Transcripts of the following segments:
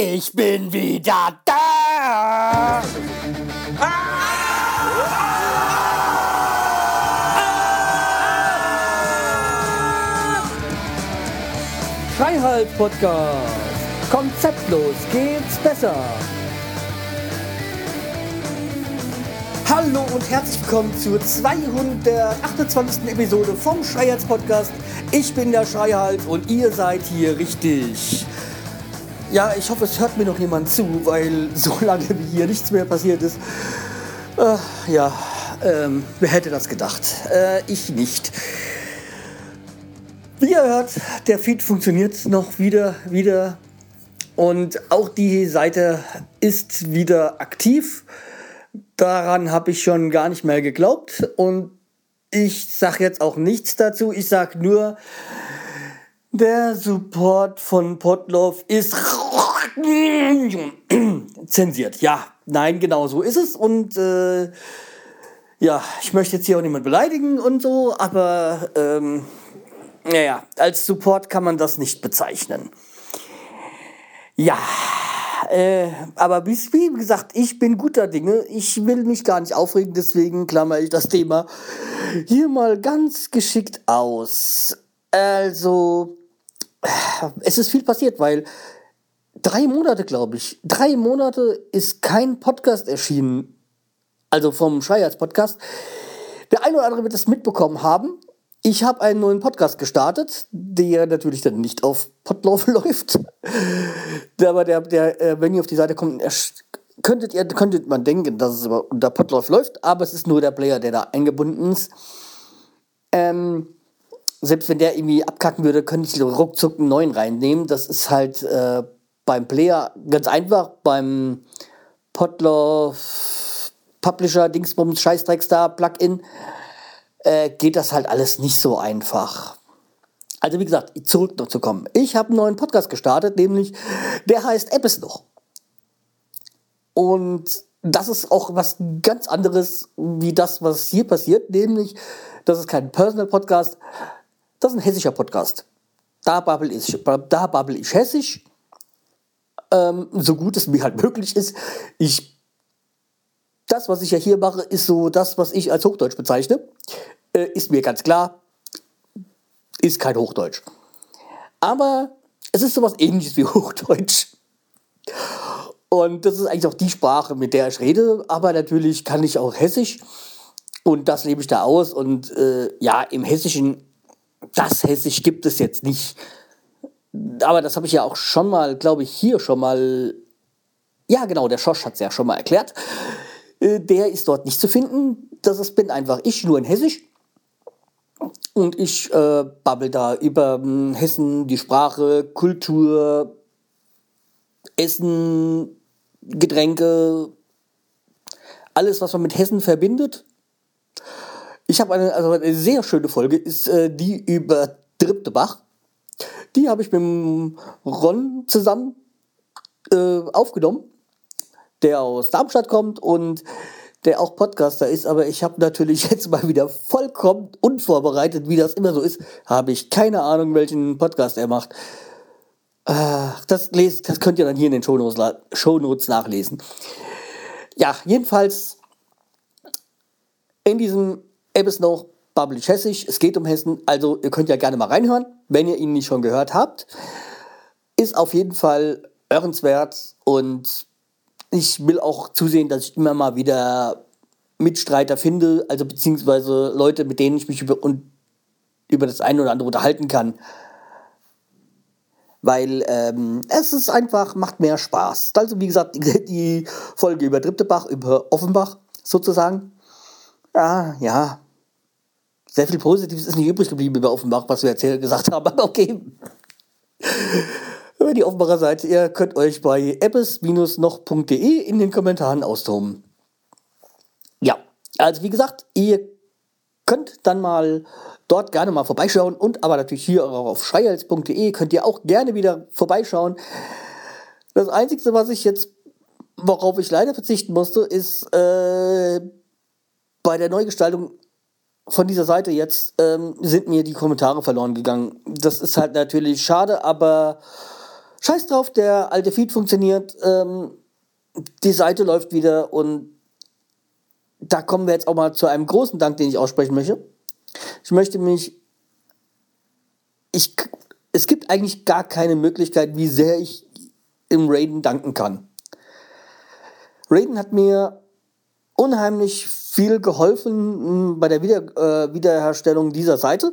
Ich bin wieder da! Schreihals Podcast. Konzeptlos geht's besser. Hallo und herzlich willkommen zur 228. Episode vom Schreihals Podcast. Ich bin der Schreihals und ihr seid hier richtig. Ja, ich hoffe, es hört mir noch jemand zu, weil so lange wie hier nichts mehr passiert ist. Äh, ja, ähm, wer hätte das gedacht? Äh, ich nicht. Wie ihr hört, der Feed funktioniert noch wieder, wieder. Und auch die Seite ist wieder aktiv. Daran habe ich schon gar nicht mehr geglaubt. Und ich sage jetzt auch nichts dazu. Ich sage nur, der Support von Potloff ist zensiert. Ja, nein, genau so ist es. Und äh, ja, ich möchte jetzt hier auch niemand beleidigen und so, aber ähm, naja, als Support kann man das nicht bezeichnen. Ja, äh, aber wie, wie gesagt, ich bin guter Dinge. Ich will mich gar nicht aufregen, deswegen klammer ich das Thema hier mal ganz geschickt aus. Also, es ist viel passiert, weil drei Monate, glaube ich, drei Monate ist kein Podcast erschienen. Also vom Schreihals Podcast. Der eine oder andere wird es mitbekommen haben. Ich habe einen neuen Podcast gestartet, der natürlich dann nicht auf Podlove läuft. Aber der, der, äh, wenn ihr auf die Seite kommt, könntet, ihr, könntet man denken, dass es unter Podlove läuft, aber es ist nur der Player, der da eingebunden ist. Ähm, selbst wenn der irgendwie abkacken würde, könnte ich ruckzuck einen neuen reinnehmen. Das ist halt äh, beim Player ganz einfach, beim Podlove Publisher Dingsbums Scheißdreckstar Plugin äh, geht das halt alles nicht so einfach. Also wie gesagt, zurück noch zu kommen. Ich habe einen neuen Podcast gestartet, nämlich der heißt App ist noch. Und das ist auch was ganz anderes wie das, was hier passiert, nämlich das ist kein Personal Podcast, das ist ein hessischer Podcast. Da babbel ich, da babbel ich hessisch, ähm, so gut es mir halt möglich ist. Ich, das, was ich ja hier mache, ist so das, was ich als Hochdeutsch bezeichne. Äh, ist mir ganz klar, ist kein Hochdeutsch. Aber es ist sowas ähnliches wie Hochdeutsch. Und das ist eigentlich auch die Sprache, mit der ich rede. Aber natürlich kann ich auch Hessisch. Und das lebe ich da aus. Und äh, ja, im Hessischen das Hessisch gibt es jetzt nicht. Aber das habe ich ja auch schon mal, glaube ich, hier schon mal. Ja, genau, der Schosch hat es ja schon mal erklärt. Äh, der ist dort nicht zu finden. Das ist, bin einfach ich, nur in Hessisch. Und ich äh, babbel da über hm, Hessen, die Sprache, Kultur, Essen, Getränke, alles, was man mit Hessen verbindet. Ich habe eine, also eine sehr schöne Folge, ist äh, die über Driptebach. Die habe ich mit Ron zusammen äh, aufgenommen, der aus Darmstadt kommt und der auch Podcaster ist, aber ich habe natürlich jetzt mal wieder vollkommen unvorbereitet, wie das immer so ist, habe ich keine Ahnung, welchen Podcast er macht. das, lest, das könnt ihr dann hier in den Shownotes nachlesen. Ja, jedenfalls in diesem Ebbes noch Bubbly Hessisch. Es geht um Hessen. Also ihr könnt ja gerne mal reinhören, wenn ihr ihn nicht schon gehört habt. Ist auf jeden Fall hörenswert und ich will auch zusehen, dass ich immer mal wieder Mitstreiter finde, also beziehungsweise Leute, mit denen ich mich über, und über das eine oder andere unterhalten kann. Weil ähm, es ist einfach, macht mehr Spaß. Also wie gesagt, die Folge über Drittebach, über Offenbach sozusagen. Ja, ja, sehr viel Positives ist nicht übrig geblieben über Offenbach, was wir erzählt gesagt haben, aber okay. Wenn ihr Offenbacher seid, ihr könnt euch bei eppes-noch.de in den Kommentaren austoben. Ja, also wie gesagt, ihr könnt dann mal dort gerne mal vorbeischauen und aber natürlich hier auch auf schreihals.de könnt ihr auch gerne wieder vorbeischauen. Das Einzige, was ich jetzt, worauf ich leider verzichten musste, ist äh, bei der Neugestaltung von dieser Seite jetzt ähm, sind mir die Kommentare verloren gegangen. Das ist halt natürlich schade, aber scheiß drauf, der alte Feed funktioniert, ähm, die Seite läuft wieder und da kommen wir jetzt auch mal zu einem großen Dank, den ich aussprechen möchte. Ich möchte mich, ich, es gibt eigentlich gar keine Möglichkeit, wie sehr ich im Raiden danken kann. Raiden hat mir unheimlich viel geholfen hm, bei der Wieder, äh, Wiederherstellung dieser Seite.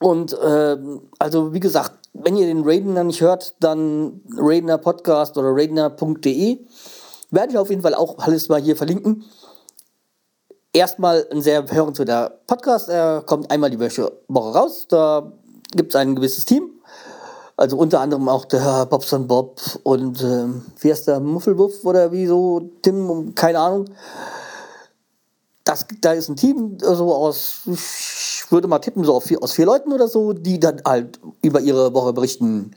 Und äh, also wie gesagt, wenn ihr den Raidener nicht hört, dann Raidener Podcast oder raidener.de werde ich auf jeden Fall auch alles mal hier verlinken. Erstmal ein sehr hörenswerter Podcast. Er kommt einmal die Woche raus. Da gibt es ein gewisses Team. Also unter anderem auch der Bobson Bob und äh, wie heißt der Muffelwuff oder wie so, Tim, keine Ahnung. Das, da ist ein Team so aus, ich würde mal tippen, so aus vier, aus vier Leuten oder so, die dann halt über ihre Woche berichten.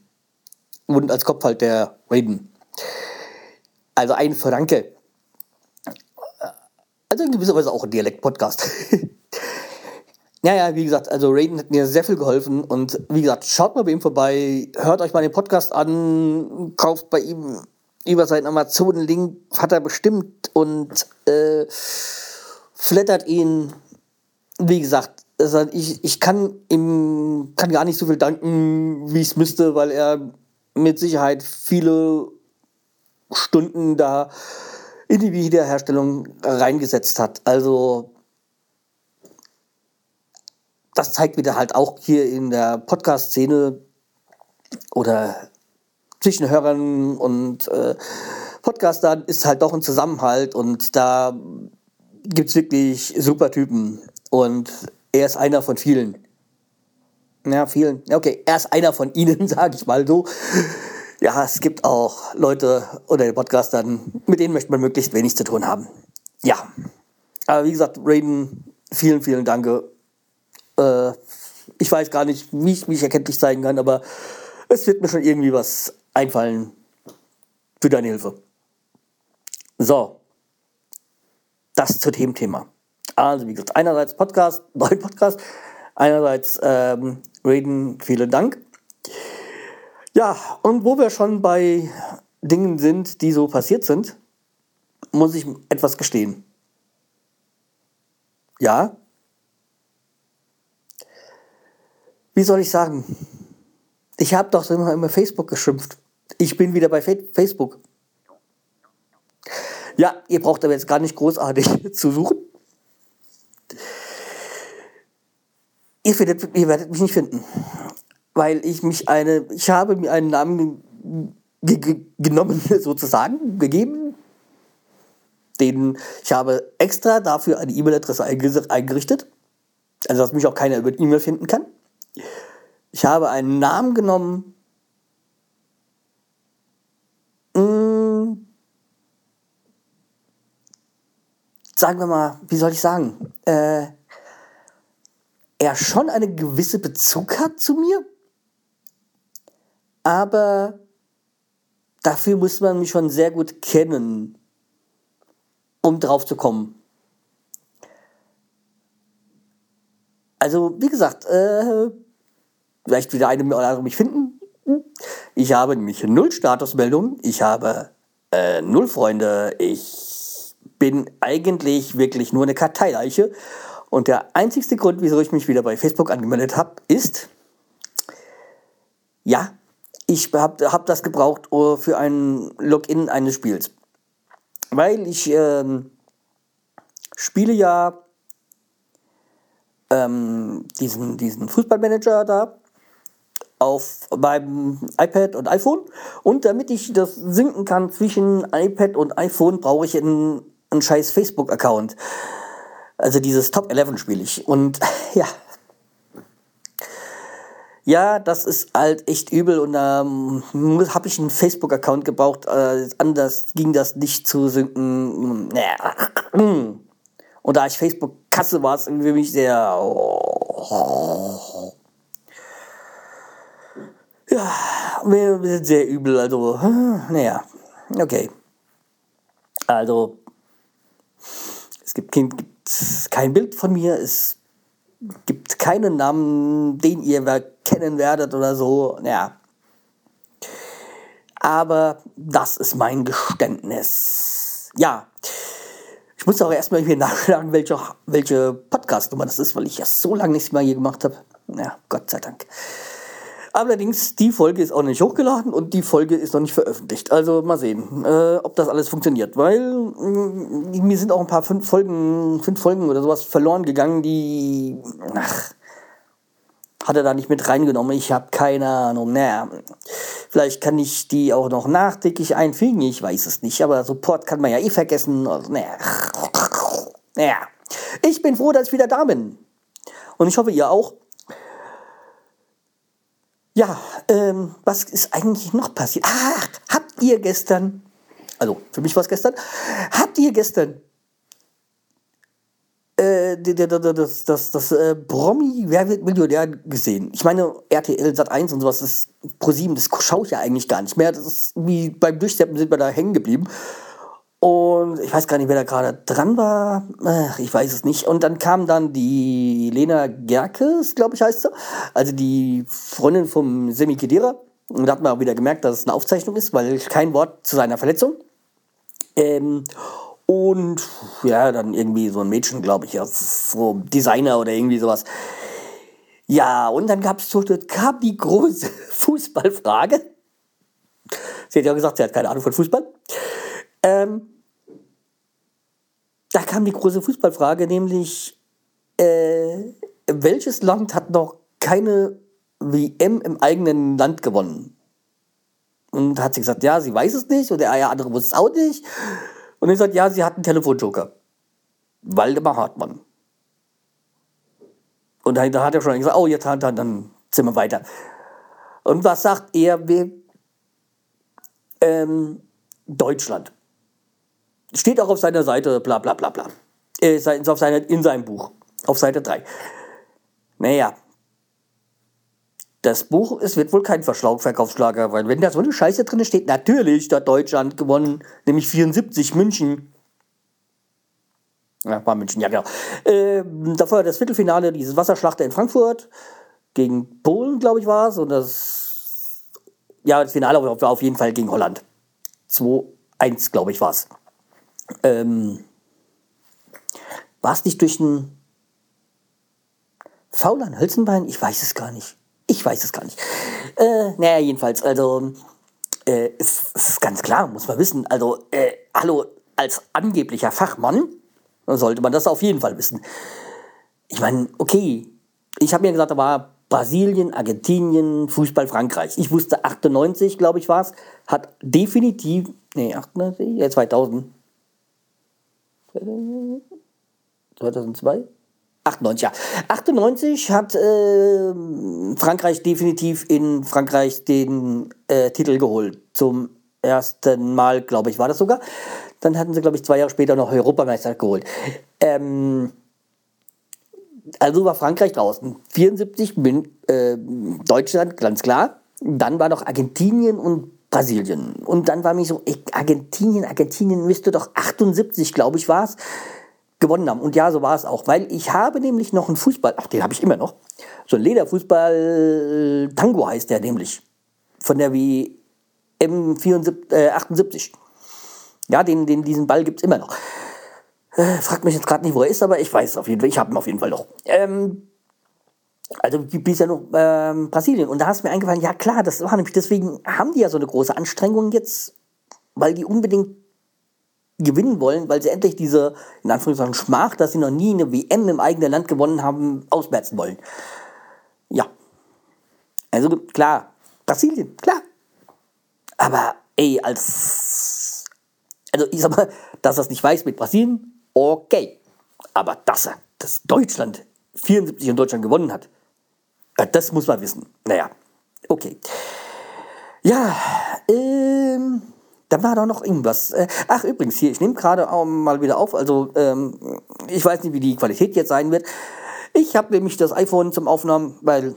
Und als Kopf halt der Raiden. Also ein Franke. Also in gewisser Weise auch ein Dialekt-Podcast. Naja, wie gesagt, also Raiden hat mir sehr viel geholfen und wie gesagt, schaut mal bei ihm vorbei, hört euch mal den Podcast an, kauft bei ihm über seinen Amazon-Link, hat er bestimmt und äh, flattert ihn. Wie gesagt, also ich, ich kann ihm kann gar nicht so viel danken, wie ich es müsste, weil er mit Sicherheit viele Stunden da in die Wiederherstellung reingesetzt hat. Also das zeigt wieder halt auch hier in der Podcast-Szene oder zwischen Hörern und äh, Podcastern ist halt doch ein Zusammenhalt und da gibt es wirklich super Typen und er ist einer von vielen. Ja, vielen. Okay, er ist einer von ihnen, sage ich mal so. Ja, es gibt auch Leute oder den Podcastern, mit denen möchte man möglichst wenig zu tun haben. Ja, aber wie gesagt, Raiden, vielen, vielen Dank äh, ich weiß gar nicht, wie ich mich erkenntlich zeigen kann, aber es wird mir schon irgendwie was einfallen für deine Hilfe. So, das zu dem Thema. Also, wie gesagt, einerseits Podcast, neuen Podcast, einerseits ähm, Raiden, vielen Dank. Ja, und wo wir schon bei Dingen sind, die so passiert sind, muss ich etwas gestehen. Ja, wie soll ich sagen? Ich habe doch immer, immer Facebook geschimpft. Ich bin wieder bei Facebook. Ja, ihr braucht aber jetzt gar nicht großartig zu suchen. Ihr, findet, ihr werdet mich nicht finden. Weil ich mich eine, ich habe mir einen Namen ge ge genommen, sozusagen, gegeben. Den, ich habe extra dafür eine E-Mail-Adresse eingerichtet. Also, dass mich auch keiner über E-Mail finden kann. Ich habe einen Namen genommen. Hm, sagen wir mal, wie soll ich sagen? Äh, er schon eine gewisse Bezug hat zu mir, aber dafür muss man mich schon sehr gut kennen, um drauf zu kommen. Also, wie gesagt, äh, vielleicht wieder eine oder andere mich finden. Ich habe nämlich null Statusmeldungen, ich habe äh, null Freunde, ich bin eigentlich wirklich nur eine Karteileiche. Und der einzigste Grund, wieso ich mich wieder bei Facebook angemeldet habe, ist, ja, ich habe hab das gebraucht uh, für ein Login eines Spiels. Weil ich ähm, spiele ja ähm, diesen, diesen Fußballmanager da auf meinem iPad und iPhone. Und damit ich das sinken kann zwischen iPad und iPhone, brauche ich einen, einen scheiß Facebook-Account. Also dieses Top 11 spiele ich. Und ja. Ja, das ist halt echt übel und da ähm, habe ich einen Facebook-Account gebraucht. Äh, anders ging das nicht zu sinken. Und da ich Facebook-Kasse war, es für mich sehr. Oh, ja, sehr übel. Also, naja, okay. Also, es gibt kein, gibt kein Bild von mir, es gibt keinen Namen, den ihr kennen werdet oder so. Ja. Aber das ist mein Geständnis. Ja. Ich muss auch erstmal hier nachschlagen, welche, welche Podcast-Nummer das ist, weil ich ja so lange nichts mehr hier gemacht habe. Ja, Gott sei Dank. Allerdings, die Folge ist auch nicht hochgeladen und die Folge ist noch nicht veröffentlicht. Also mal sehen, äh, ob das alles funktioniert. Weil mh, mir sind auch ein paar fünf Folgen, fünf Folgen oder sowas verloren gegangen, die. Ach, hat er da nicht mit reingenommen. Ich habe keine Ahnung. Naja, vielleicht kann ich die auch noch nachträglich einfügen. Ich weiß es nicht. Aber Support kann man ja eh vergessen. Also, naja. naja. Ich bin froh, dass ich wieder da bin. Und ich hoffe, ihr auch. Ja, ähm, was ist eigentlich noch passiert? Ach, habt ihr gestern, also für mich war es gestern, habt ihr gestern äh, das, das, das äh, Promi Wer wird Millionär gesehen? Ich meine, RTL Sat 1 und sowas ist Pro7, das schaue ich ja eigentlich gar nicht mehr. Das ist wie beim Durchsteppen sind wir da hängen geblieben. Und ich weiß gar nicht, wer da gerade dran war. Ich weiß es nicht. Und dann kam dann die Lena Gerkes, glaube ich, heißt sie. Also die Freundin vom Semi Kedira. Und da hat man auch wieder gemerkt, dass es eine Aufzeichnung ist, weil kein Wort zu seiner Verletzung. Ähm, und ja, dann irgendwie so ein Mädchen, glaube ich, ja, so Designer oder irgendwie sowas. Ja, und dann gab es kam die große Fußballfrage. Sie hat ja gesagt, sie hat keine Ahnung von Fußball. Ähm, da kam die große Fußballfrage, nämlich äh, welches Land hat noch keine WM im eigenen Land gewonnen? Und hat sie gesagt, ja, sie weiß es nicht. Und der ja, andere wusste es auch nicht. Und er sagt, ja, sie hat einen Telefonjoker. Waldemar Hartmann. Und da hat er schon gesagt, oh, jetzt dann, dann sind wir weiter. Und was sagt er? Ähm, Deutschland. Steht auch auf seiner Seite, bla bla bla bla. Äh, auf seiner, in seinem Buch, auf Seite 3. Naja. Das Buch, es wird wohl kein Verkaufsschlager, weil wenn da so eine Scheiße drin steht, natürlich hat Deutschland gewonnen, nämlich 74 München. Ja, war München, ja genau. Äh, davor das Viertelfinale, dieses Wasserschlachter in Frankfurt gegen Polen, glaube ich, war es. Und das, ja, das Finale war auf jeden Fall gegen Holland. 2-1, glaube ich, war es. Ähm, war es nicht durch ein Faul an Hölzenbein? Ich weiß es gar nicht. Ich weiß es gar nicht. Äh, naja, jedenfalls, also, äh, ist, ist ganz klar, muss man wissen. Also, äh, hallo, als angeblicher Fachmann sollte man das auf jeden Fall wissen. Ich meine, okay, ich habe mir gesagt, da war Brasilien, Argentinien, Fußball Frankreich. Ich wusste 98, glaube ich, war es, hat definitiv, nee, 98, 2000, 2002? 98, ja. 98 hat äh, Frankreich definitiv in Frankreich den äh, Titel geholt. Zum ersten Mal, glaube ich, war das sogar. Dann hatten sie, glaube ich, zwei Jahre später noch Europameister geholt. Ähm, also war Frankreich draußen. 74 bin, äh, Deutschland, ganz klar. Dann war noch Argentinien und Brasilien. Und dann war mir so, ey, Argentinien, Argentinien müsste doch 78, glaube ich, war es, gewonnen haben. Und ja, so war es auch. Weil ich habe nämlich noch einen Fußball, ach, den habe ich immer noch. So ein Lederfußball, Tango heißt der nämlich. Von der WM 74, äh, 78. Ja, den, den, diesen Ball gibt es immer noch. Äh, fragt mich jetzt gerade nicht, wo er ist, aber ich weiß es auf jeden Fall. Ich habe ihn auf jeden Fall noch. Ähm, also bis ja noch ähm, Brasilien. Und da ist mir eingefallen, ja klar, das war nämlich, deswegen haben die ja so eine große Anstrengung jetzt, weil die unbedingt gewinnen wollen, weil sie endlich diese, in Anführungszeichen, Schmach, dass sie noch nie eine WM im eigenen Land gewonnen haben, ausmerzen wollen. Ja. Also klar, Brasilien, klar. Aber ey, als, also ich sag mal, dass das nicht weiß mit Brasilien, okay. Aber dass er, dass Deutschland 74 in Deutschland gewonnen hat, das muss man wissen. Naja, okay. Ja, ähm, dann war da noch irgendwas. Äh, ach, übrigens, hier, ich nehme gerade mal wieder auf, also ähm, ich weiß nicht, wie die Qualität jetzt sein wird. Ich habe nämlich das iPhone zum Aufnahmen, weil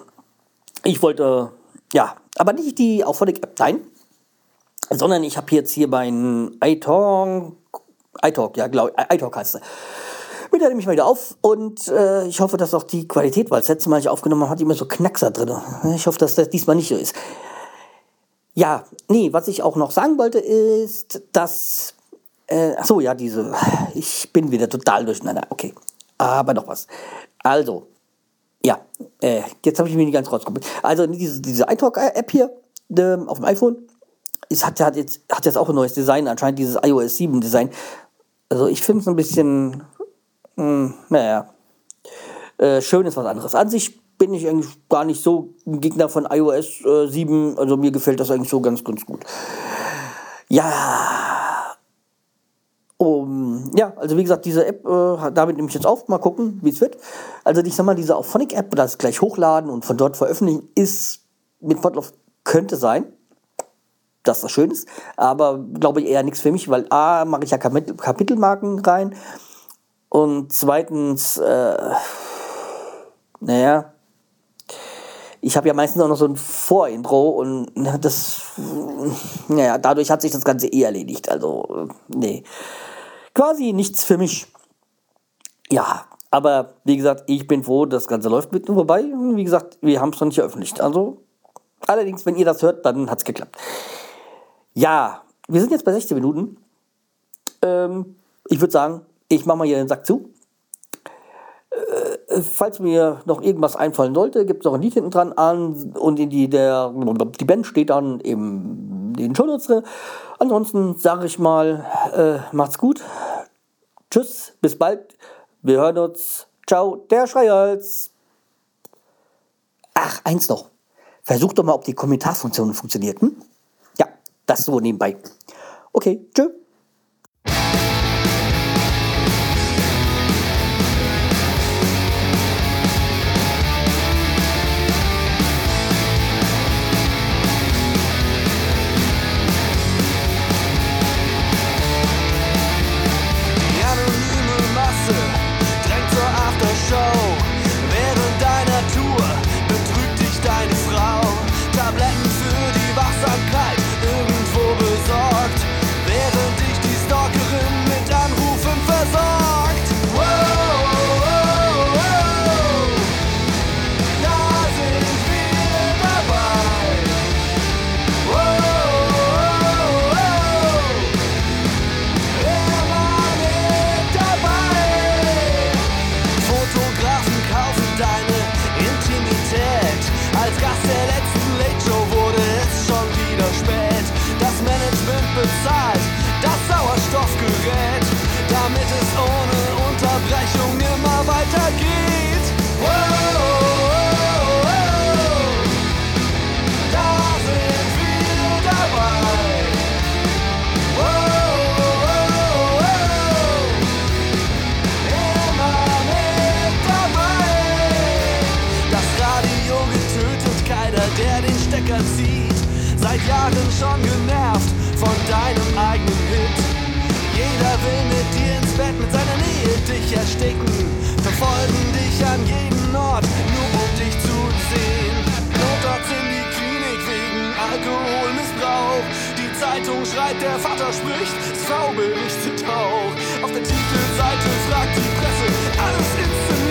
ich wollte, ja, aber nicht die Auphonic-App sein, sondern ich habe jetzt hier meinen iTalk, iTalk, ja, glaube iTalk heißt er mit der nehme ich mal wieder auf und äh, ich hoffe, dass auch die Qualität, weil das letzte Mal, ich aufgenommen habe, hat immer so Knackser drin. Ich hoffe, dass das diesmal nicht so ist. Ja, nee, was ich auch noch sagen wollte, ist, dass. Äh, achso, ja, diese. Ich bin wieder total durcheinander. Okay. Aber noch was. Also, ja, äh, jetzt habe ich mich nicht ganz rausgekommen. Also, diese, diese iTalk-App hier äh, auf dem iPhone ist, hat, hat, jetzt, hat jetzt auch ein neues Design, anscheinend dieses iOS 7 Design. Also, ich finde es ein bisschen. Mh, hm, naja. Äh, schön ist was anderes. An sich bin ich eigentlich gar nicht so ein Gegner von iOS äh, 7. Also mir gefällt das eigentlich so ganz, ganz gut. Ja. Um, ja, also wie gesagt, diese App, äh, damit nehme ich jetzt auf, mal gucken, wie es wird. Also ich sag mal, diese Auphonic-App, das gleich hochladen und von dort veröffentlichen, ist mit Podlove könnte sein, dass das schön ist, aber glaube ich eher nichts für mich, weil A, mache ich ja Kapitel Kapitelmarken rein und zweitens, äh, naja, ich habe ja meistens auch noch so ein Vorintro und das, naja, dadurch hat sich das Ganze eh erledigt. Also, nee. Quasi nichts für mich. Ja, aber wie gesagt, ich bin froh, das Ganze läuft mit mir vorbei. Wie gesagt, wir haben es noch nicht veröffentlicht. Also, allerdings, wenn ihr das hört, dann hat es geklappt. Ja, wir sind jetzt bei 16 Minuten. Ähm, ich würde sagen, ich mache mal hier den Sack zu. Äh, falls mir noch irgendwas einfallen sollte, gibt es noch ein Lied hinten dran an und in die, der, die Band steht dann in den Shownotes drin. Ansonsten sage ich mal, äh, macht's gut. Tschüss, bis bald. Wir hören uns. Ciao, der Schreihals. Ach, eins noch. Versucht doch mal, ob die Kommentarfunktion funktioniert. Hm? Ja, das so nebenbei. Okay, tschüss. Schon genervt von deinem eigenen Hit. Jeder will mit dir ins Bett, mit seiner Nähe dich ersticken. Verfolgen dich an jeden Ort, nur um dich zu sehen. Notarzt in die Klinik wegen Alkoholmissbrauch. Die Zeitung schreibt, der Vater spricht, das Frau berichtet auch. Auf der Titelseite fragt die Presse, alles inszeniert.